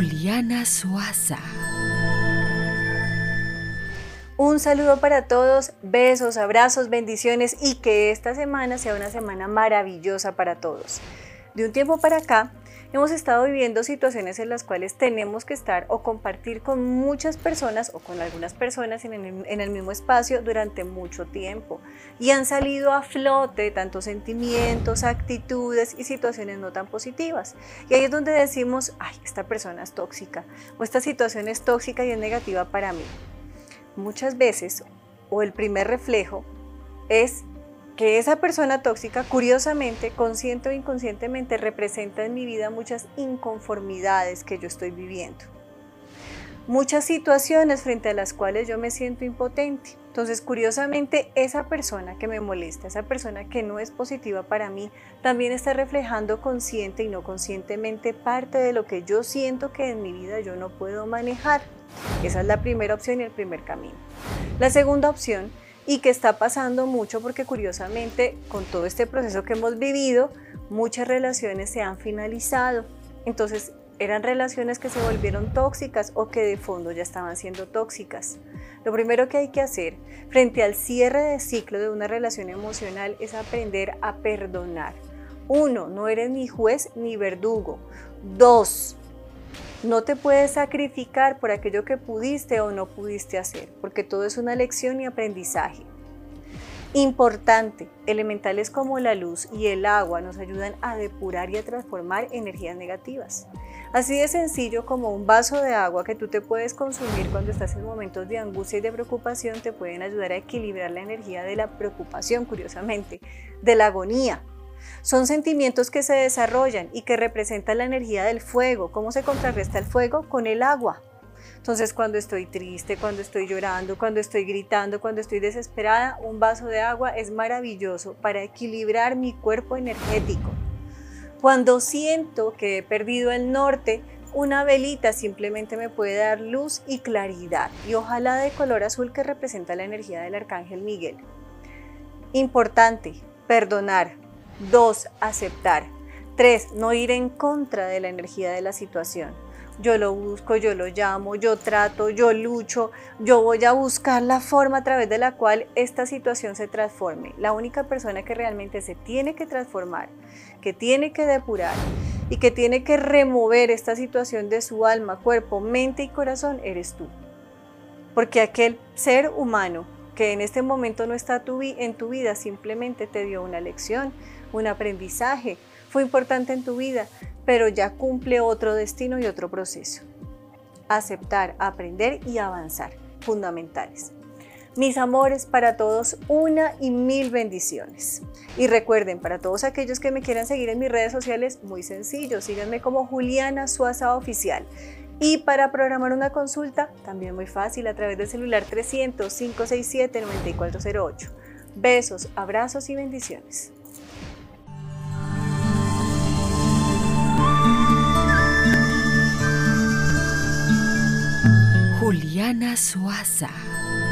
Juliana Suaza. Un saludo para todos, besos, abrazos, bendiciones y que esta semana sea una semana maravillosa para todos. De un tiempo para acá, hemos estado viviendo situaciones en las cuales tenemos que estar o compartir con muchas personas o con algunas personas en el, mismo espacio durante mucho tiempo. Y han salido a flote tantos sentimientos, actitudes y situaciones no tan positivas. Y ahí es donde decimos, ay, esta persona es tóxica o esta situación es tóxica y es negativa para mí. Muchas veces, o el primer reflejo, es que esa persona tóxica, curiosamente, consciente o inconscientemente, representa en mi vida muchas inconformidades que yo estoy viviendo. Muchas situaciones frente a las cuales yo me siento impotente. Entonces, curiosamente, esa persona que me molesta, esa persona que no es positiva para mí, también está reflejando consciente y no conscientemente parte de lo que yo siento que en mi vida yo no puedo manejar. Esa es la primera opción y el primer camino. La segunda opción y que está pasando mucho porque curiosamente con todo este proceso que hemos vivido, muchas relaciones se han finalizado. Entonces eran relaciones que se volvieron tóxicas o que de fondo ya estaban siendo tóxicas. Lo primero que hay que hacer frente al cierre de ciclo de una relación emocional es aprender a perdonar. Uno, no eres ni juez ni verdugo. Dos, no te puedes sacrificar por aquello que pudiste o no pudiste hacer, porque todo es una lección y aprendizaje. Importante, elementales como la luz y el agua nos ayudan a depurar y a transformar energías negativas. Así de sencillo como un vaso de agua que tú te puedes consumir cuando estás en momentos de angustia y de preocupación te pueden ayudar a equilibrar la energía de la preocupación, curiosamente, de la agonía, son sentimientos que se desarrollan y que representan la energía del fuego. ¿Cómo se contrarresta el fuego? Con el agua. Entonces cuando estoy triste, cuando estoy llorando, cuando estoy gritando, cuando estoy desesperada, un vaso de agua es maravilloso para equilibrar mi cuerpo energético. Cuando siento que he perdido el norte, una velita simplemente me puede dar luz y claridad y ojalá de color azul que representa la energía del arcángel Miguel. Importante, perdonar. Dos, aceptar. Tres, no ir en contra de la energía de la situación. Yo lo busco, yo lo llamo, yo trato, yo lucho, yo voy a buscar la forma a través de la cual esta situación se transforme. La única persona que realmente se tiene que transformar, que tiene que depurar y que tiene que remover esta situación de su alma, cuerpo, mente y corazón, eres tú. Porque aquel ser humano que en este momento no está en tu vida simplemente te dio una lección, un aprendizaje, fue importante en tu vida, pero ya cumple otro destino y otro proceso. Aceptar, aprender y avanzar, fundamentales. Mis amores, para todos una y mil bendiciones. Y recuerden, para todos aquellos que me quieran seguir en mis redes sociales, muy sencillo, síganme como Juliana Suaza Oficial. Y para programar una consulta, también muy fácil, a través del celular 300-567-9408. Besos, abrazos y bendiciones. Juliana Suaza.